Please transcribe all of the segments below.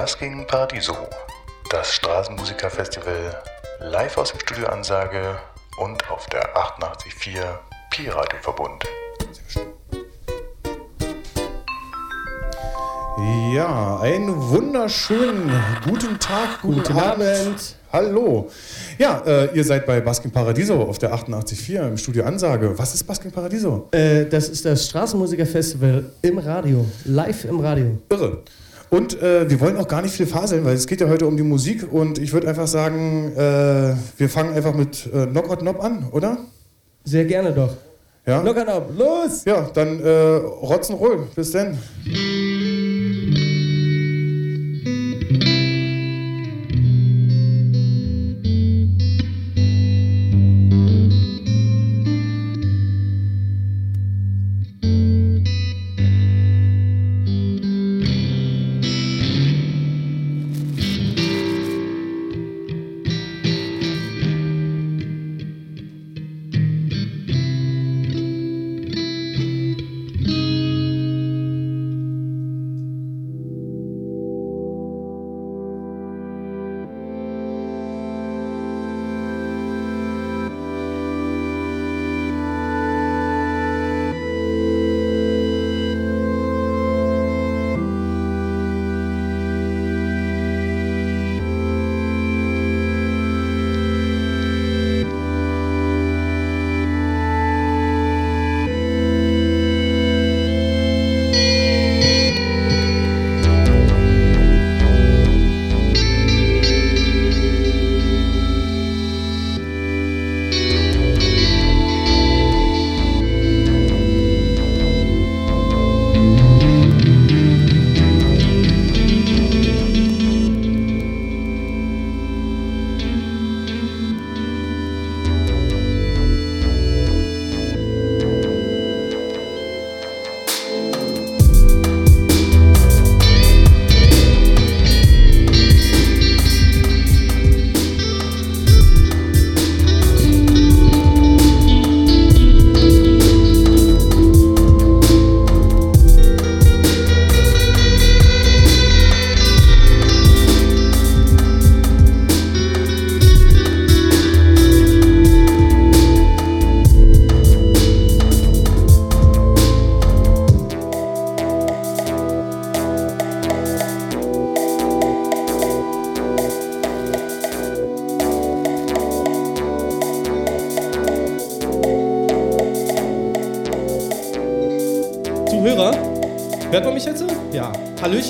Basking Paradiso, das Straßenmusikerfestival, live aus dem Studio Ansage und auf der 88.4 Pi-Radio Verbund. Ja, einen wunderschönen guten Tag, guten, Guten Abend. Abend. Hallo. Ja, äh, ihr seid bei Basking Paradiso auf der 88.4 im Studio Ansage. Was ist Basking Paradiso? Äh, das ist das Straßenmusikerfestival im Radio, live im Radio. Irre. Und äh, wir wollen auch gar nicht viel faseln, weil es geht ja heute um die Musik und ich würde einfach sagen, äh, wir fangen einfach mit äh, Knock or Knob an, oder? Sehr gerne doch. Ja? Lockern ab, los! Ja, dann äh, Rock'n'Roll. Bis denn.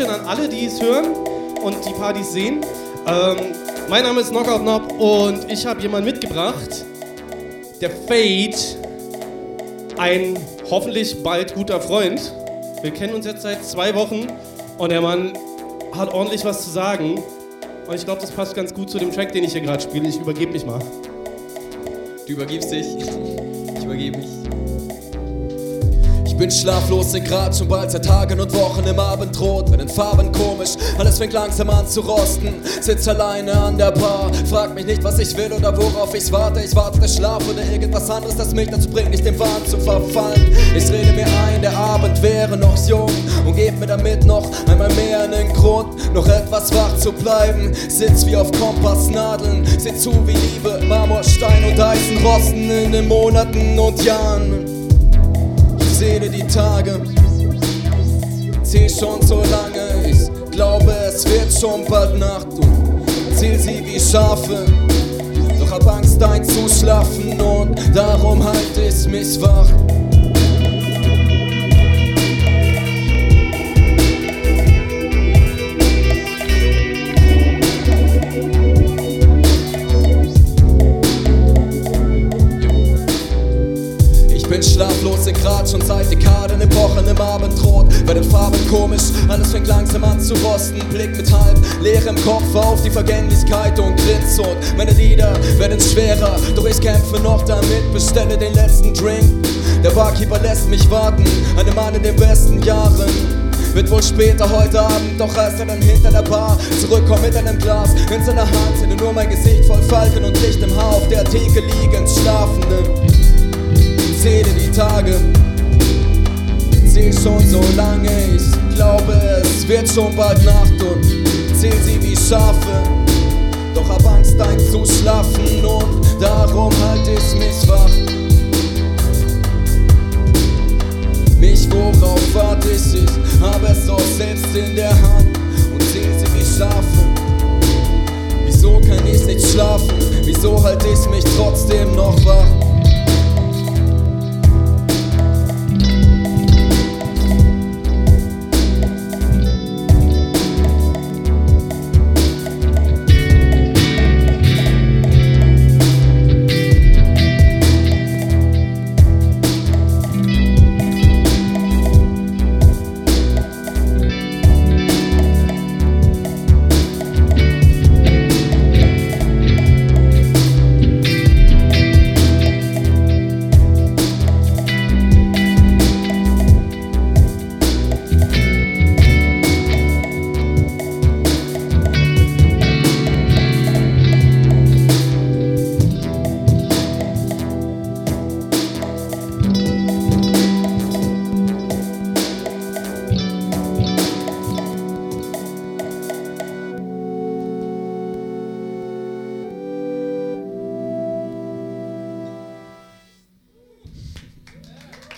Hallöchen an alle, die es hören und die Partys sehen. Ähm, mein Name ist Knockout Knob und ich habe jemanden mitgebracht, der Fade, ein hoffentlich bald guter Freund. Wir kennen uns jetzt seit zwei Wochen und der Mann hat ordentlich was zu sagen. Und ich glaube, das passt ganz gut zu dem Track, den ich hier gerade spiele. Ich übergebe mich mal. Du übergibst dich. Ich übergebe mich. Bin schlaflos, sind grad schon bald seit Tagen und Wochen im Abendrot. Mit den Farben komisch, alles fängt langsam an zu rosten. Sitz alleine an der Bar, frag mich nicht, was ich will oder worauf ich warte. Ich warte der Schlaf oder irgendwas anderes, das mich dazu bringt, nicht dem Wahn zu verfallen. Ich rede mir ein, der Abend wäre noch jung und geb mir damit noch einmal mehr einen Grund, noch etwas wach zu bleiben. Sitz wie auf Kompassnadeln, seh zu wie Liebe, Marmor, Stein und Eisen rosten in den Monaten und Jahren. Zähle die Tage, zähl schon so lange. Ich glaube, es wird schon bald Nacht und zähl sie wie Schafe. Doch hab Angst einzuschlafen und darum halte ich mich wach. Ich bin schlaflos in Grad schon seit Dekaden, Epochen im Abendrot. Werden Farben komisch, alles fängt langsam an zu rosten. Blick mit halb leerem Kopf auf die Vergänglichkeit und grinst und meine Lieder werden schwerer. Doch ich kämpfe noch damit, bestelle den letzten Drink. Der Barkeeper lässt mich warten, einem Mann in den besten Jahren. Wird wohl später heute Abend, doch erst er dann hinter der Bar zurückkommt mit einem Glas in seiner Hand. Sehe nur mein Gesicht voll Falten und Licht im Haar auf der Theke liegend Schlafenden zähle die Tage. Zähl schon so lange, ich glaube, es wird schon bald Nacht und zähl sie wie Schafe. Doch hab Angst einzuschlafen und darum halt ich mich wach. Mich worauf warte ich, ich hab es doch selbst in der Hand und zähl sie wie Schafe. Wieso kann ich nicht schlafen? Wieso halt ich mich trotzdem noch wach?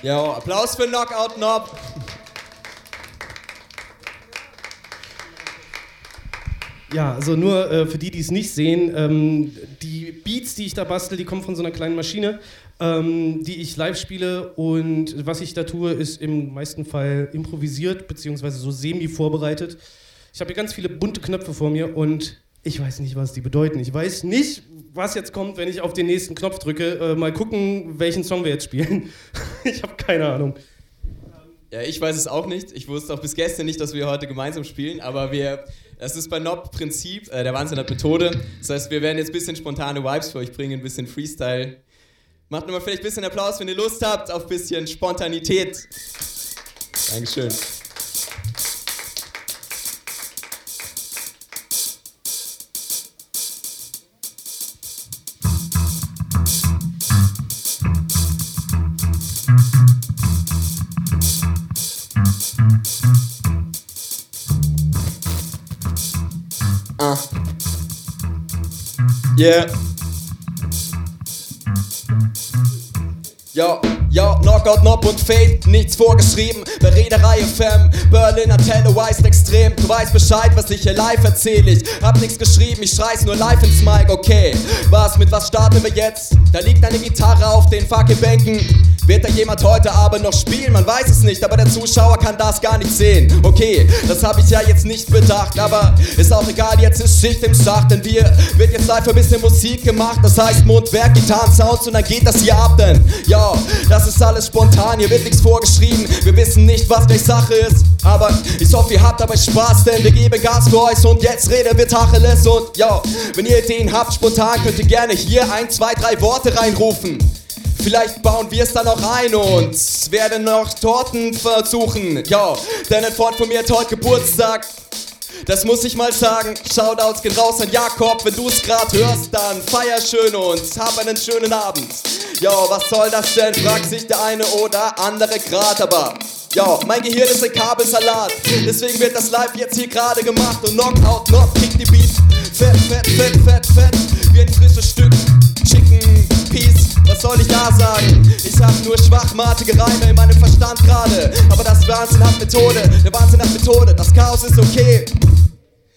Jo, Applaus für Knockout Knob. Ja, also nur äh, für die, die es nicht sehen, ähm, die Beats, die ich da bastel, die kommen von so einer kleinen Maschine, ähm, die ich live spiele und was ich da tue, ist im meisten Fall improvisiert, beziehungsweise so semi-vorbereitet. Ich habe hier ganz viele bunte Knöpfe vor mir und ich weiß nicht, was die bedeuten. Ich weiß nicht, was jetzt kommt, wenn ich auf den nächsten Knopf drücke. Äh, mal gucken, welchen Song wir jetzt spielen. ich habe keine Ahnung. Ja, ich weiß es auch nicht. Ich wusste auch bis gestern nicht, dass wir heute gemeinsam spielen, aber wir, das ist bei Nob Prinzip, äh, der Wahnsinn hat Methode. Das heißt, wir werden jetzt ein bisschen spontane Vibes für euch bringen, ein bisschen Freestyle. Macht nochmal vielleicht ein bisschen Applaus, wenn ihr Lust habt auf ein bisschen Spontanität. Dankeschön. Yeah. Yo, yo, Knockout, Nob und Fade, nichts vorgeschrieben. Bei Reederei FM, Berliner Telewise extrem. Du weißt Bescheid, was ich hier live erzähl. Ich hab nichts geschrieben, ich schrei's nur live ins Mic, okay. Was, mit was starten wir jetzt? Da liegt eine Gitarre auf den Fackelbänken. Wird da jemand heute Abend noch spielen? Man weiß es nicht, aber der Zuschauer kann das gar nicht sehen. Okay, das habe ich ja jetzt nicht bedacht, aber ist auch egal, jetzt ist Schicht im Schacht, denn wir wird jetzt live ein bisschen Musik gemacht. Das heißt Mundwerk, Gitarren, Sounds und dann geht das hier ab, denn ja, das ist alles spontan, hier wird nichts vorgeschrieben. Wir wissen nicht, was gleich Sache ist, aber ich hoffe, ihr habt dabei Spaß, denn wir geben Gas für euch und jetzt reden wir Tacheles und ja, wenn ihr Ideen habt, spontan könnt ihr gerne hier ein, zwei, drei Worte reinrufen. Vielleicht bauen wir es dann noch ein und werden noch Torten versuchen. Ja, denn ein Freund von mir hat heute Geburtstag. Das muss ich mal sagen. Shoutouts gehen raus an Jakob. Wenn du es grad hörst, dann feier schön und hab einen schönen Abend. Ja, was soll das denn? Fragt sich der eine oder andere grad, aber. Ja, mein Gehirn ist ein Kabelsalat. Deswegen wird das live jetzt hier gerade gemacht und Knockout, Knock, kick die Beat. Fett, fett, fett, fett, fett. Wie ein frisches Stück soll ich da sagen? Ich hab nur schwachmatige Reime in meinem Verstand gerade. Aber das Wahnsinn hat Methode, der Wahnsinn hat Methode. Das Chaos ist okay.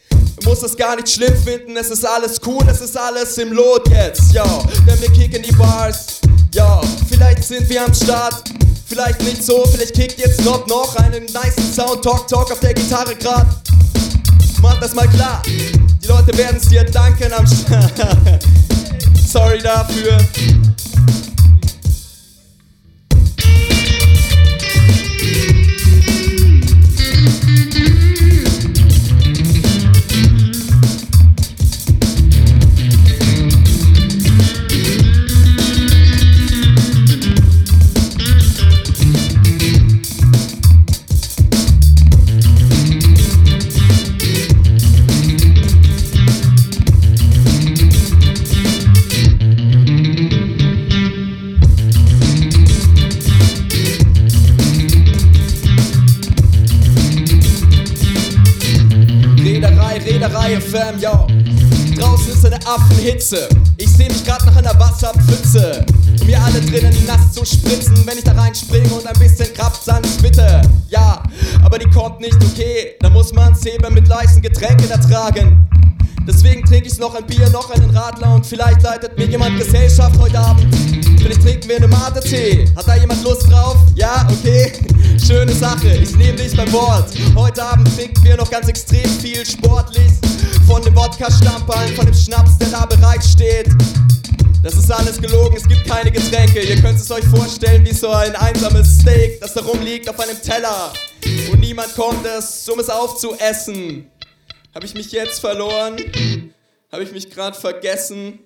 Du musst es gar nicht schlimm finden, es ist alles cool, es ist alles im Lot jetzt, ja. Denn wir kicken die Bars, ja. Vielleicht sind wir am Start, vielleicht nicht so, vielleicht kickt jetzt noch noch einen nice Sound, Talk, Talk auf der Gitarre grad. Mach das mal klar, die Leute werden's dir danken am Start. Sorry dafür. Thank you. Affenhitze. Ich seh mich grad nach einer Wasserpfütze. Mir alle drinnen nass zu spritzen, wenn ich da reinspringe und ein bisschen Kraftsand bitte. Aber die kommt nicht okay. Da muss man's Heben mit leisen Getränken ertragen. Deswegen trinke ich noch ein Bier, noch einen Radler und vielleicht leitet mir jemand Gesellschaft heute Abend. Vielleicht trinken wir eine Mate-Tee. Hat da jemand Lust drauf? Ja, okay. Schöne Sache, ich nehme dich beim Wort. Heute Abend trinken wir noch ganz extrem viel sportlich. Von dem Wodka-Stamperl, von dem Schnaps, der da bereit steht. Das ist alles gelogen, es gibt keine Getränke. Ihr könnt es euch vorstellen wie so ein einsames Steak, das da rumliegt auf einem Teller. Und niemand kommt es, um es aufzuessen. Habe ich mich jetzt verloren? Habe ich mich gerade vergessen?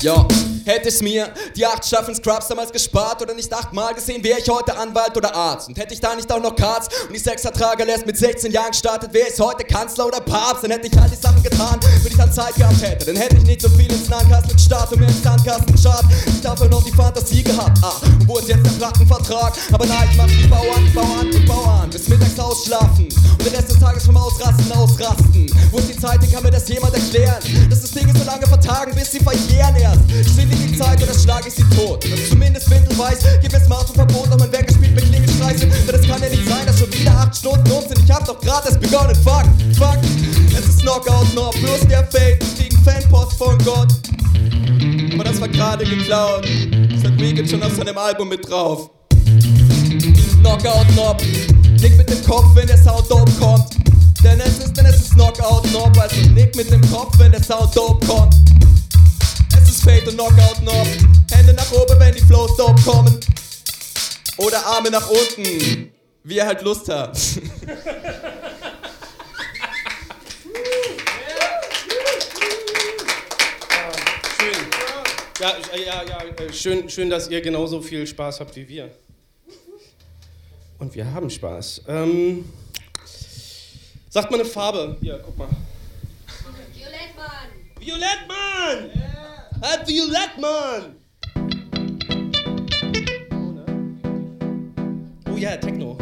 Ja, hätte ich mir die acht Staffeln Scrubs damals gespart oder nicht achtmal gesehen, wäre ich heute Anwalt oder Arzt. Und hätte ich da nicht auch noch Cards und die Sexertrager erst mit 16 Jahren gestartet, wäre ich heute Kanzler oder Papst. Dann hätte ich all die Sachen getan, wenn ich dann Zeit gehabt hätte. Dann hätte ich nicht so viel ins Nahenkasten gestartet und mir ins Sandkasten geschaut. Ich dafür noch die Fantasie gehabt. Ah, und wo ist jetzt der Plattenvertrag? Aber nein, ich mach die Bauern, Bauern und Bauern. Bis mittags ausschlafen und den Rest des Tages vom Ausrasten ausrasten. Wo ist die Zeit, kann mir das jemand erklären? Dass das Dinge so lange vertagen, bis sie verjähren erst. Die Zeit oder schlage ich sie tot. Oder zumindest windelweiß, gib mir Smartphone-Verbot, doch mein Wecker spielt mit Klingelstreiche. Denn das kann ja nicht sein, dass schon wieder acht Stunden um sind. Ich hab doch grad erst begonnen. Fuck, fuck. Es ist Knockout noch, plus der. Ich krieg Fanpost von Gott. Aber das war gerade geklaut. Das hat Weekend schon auf seinem Album mit drauf. Knockout Knob. Nick mit dem Kopf, wenn der Sound dope kommt. Denn es ist, denn es ist Knockout Knob. Also nick mit dem Kopf, wenn der Sound dope kommt. Fade und Knockout Knob. Hände nach oben, wenn die Flows dope kommen. Oder Arme nach unten. Wie ihr halt Lust habt. Schön. Ja, ja, ja, äh, schön, schön, dass ihr genauso viel Spaß habt wie wir. Und wir haben Spaß. Ähm, sagt mal eine Farbe. Hier, guck mal. Violett, Mann! Violett, Mann! Yeah. Halt Violett, Mann! Oh ja, Techno.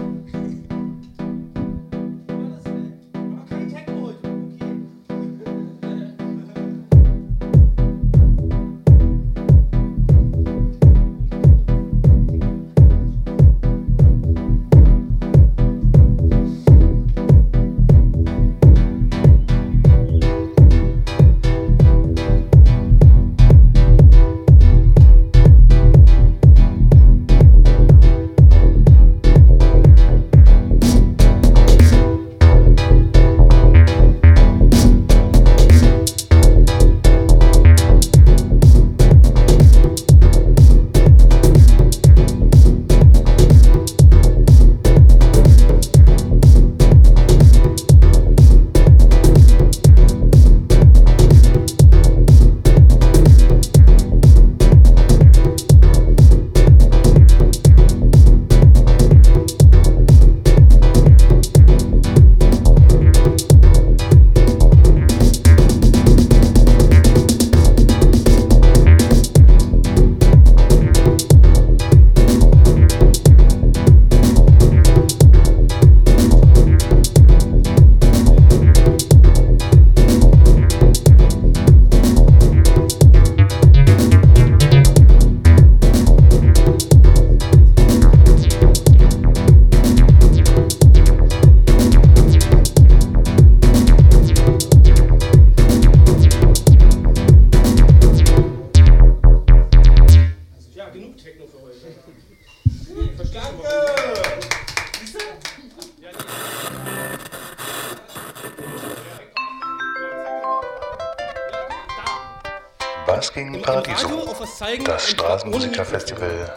Straßenmusikerfestival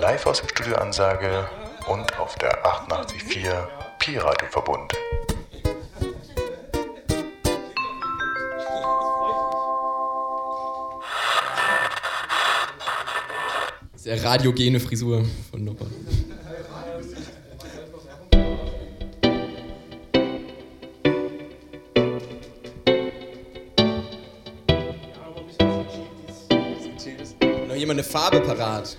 live aus dem Studio Ansage und auf der 88.4 Pi-Radio Verbund. Sehr radiogene Frisur von Nopper. Jemand eine Farbe parat?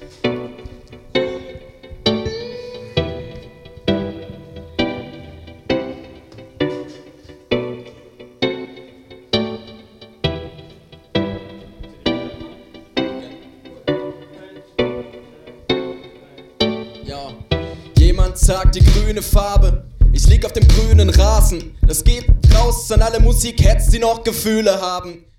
Ja. Jemand sagt die grüne Farbe. Ich lieg auf dem grünen Rasen. Das geht raus an alle Musikheads, die noch Gefühle haben.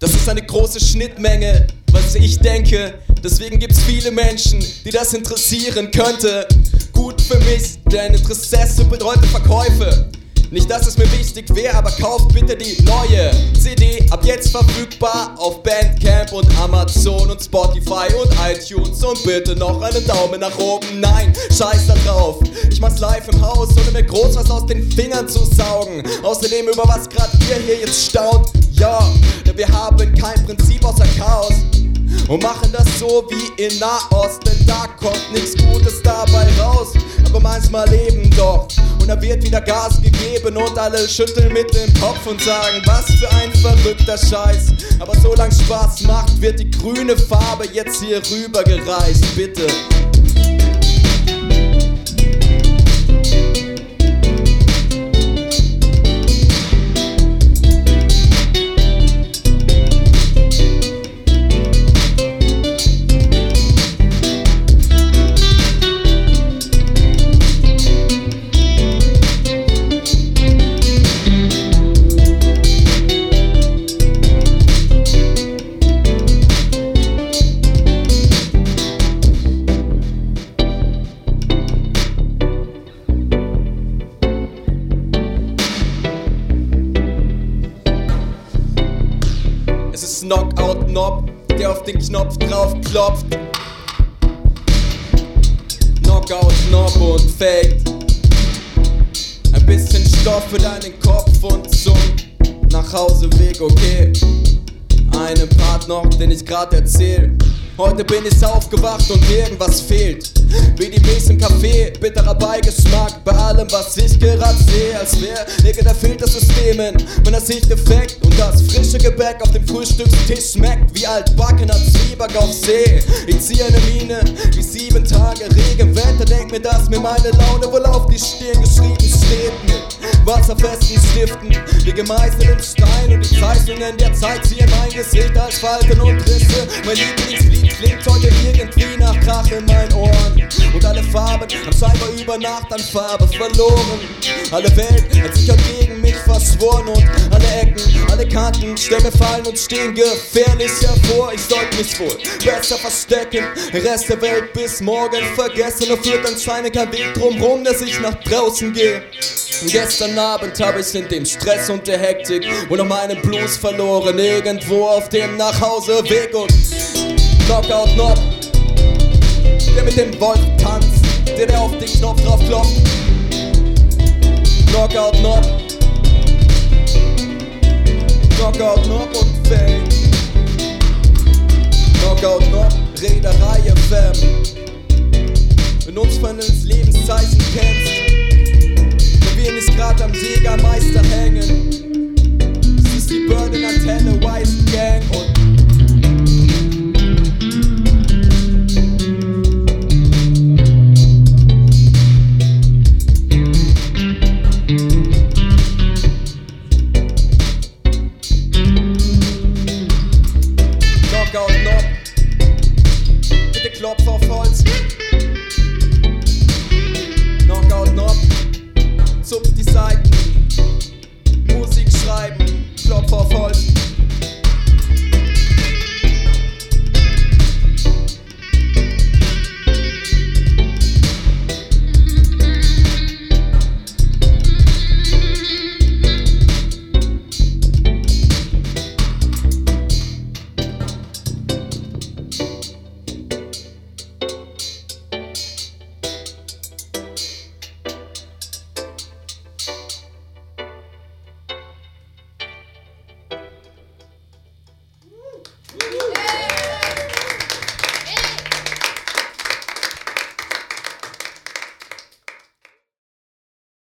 Das ist eine große Schnittmenge, was ich denke. Deswegen gibt's viele Menschen, die das interessieren könnte. Gut für mich, denn Interesse bedeutet Verkäufe. Nicht, dass es mir wichtig wäre, aber kauft bitte die neue CD. Ab jetzt verfügbar auf Bandcamp und Amazon und Spotify und iTunes. Und bitte noch einen Daumen nach oben. Nein, scheiß da drauf. Ich mach's live im Haus, ohne mir groß was aus den Fingern zu saugen. Außerdem, über was grad ihr hier jetzt staunt. Ja, denn wir haben kein Prinzip außer Chaos. Und machen das so wie in Nahost, denn da kommt nichts Gutes dabei raus. Aber manchmal eben doch. Und da wird wieder Gas gegeben und alle schütteln mit dem Kopf und sagen, was für ein verrückter Scheiß. Aber solange Spaß macht, wird die grüne Farbe jetzt hier rübergereist. Bitte. Klopft. Knockout Knob und Fake. Ein bisschen Stoff für deinen Kopf und zum Nachhauseweg, okay. Einen Part noch, den ich grad erzähl. Heute bin ich aufgewacht und irgendwas fehlt. Milch im Café, bitterer Beigeschmack bei allem, was ich gerade sehe. Als wär irgendein Filtersystem in meiner Sicht defekt. Und das frische Gebäck auf dem Frühstückstisch schmeckt wie altbackener Zwieback auf See. Ich ziehe eine Miene wie sieben Tage Regenwetter. Denk mir, dass mir meine Laune wohl auf die Stirn geschrieben steht. Mit wasserfesten Stiften, wie gemeißelt im Stein. Und die Zeichnungen der Zeit ziehen mein Gesicht als Falten und Risse. Mein Lieblingslied klingt heute irgendwie nach Krach in meinen Ohren. Und alle Farben haben scheinbar über Nacht an Farbe verloren. Alle Welt hat sich heute gegen mich verschworen und alle Ecken, alle Kanten, Stämme fallen und stehen gefährlich hervor. Ich sollte mich wohl besser verstecken, Rest der Welt bis morgen vergessen. Nur führt anscheinend kein Weg drumrum, dass ich nach draußen gehe. Gestern Abend habe ich in dem Stress und der Hektik und noch meinen Blues verloren. Irgendwo auf dem Nachhauseweg und Knockout Knob. Der mit dem Wolf tanzt, der der auf den Knopf drauf klopft. Knockout Knob. Knockout Knob und Fame. Knockout Knob, Reederei FM. Wenn uns von ins Lebenszeichen kennst,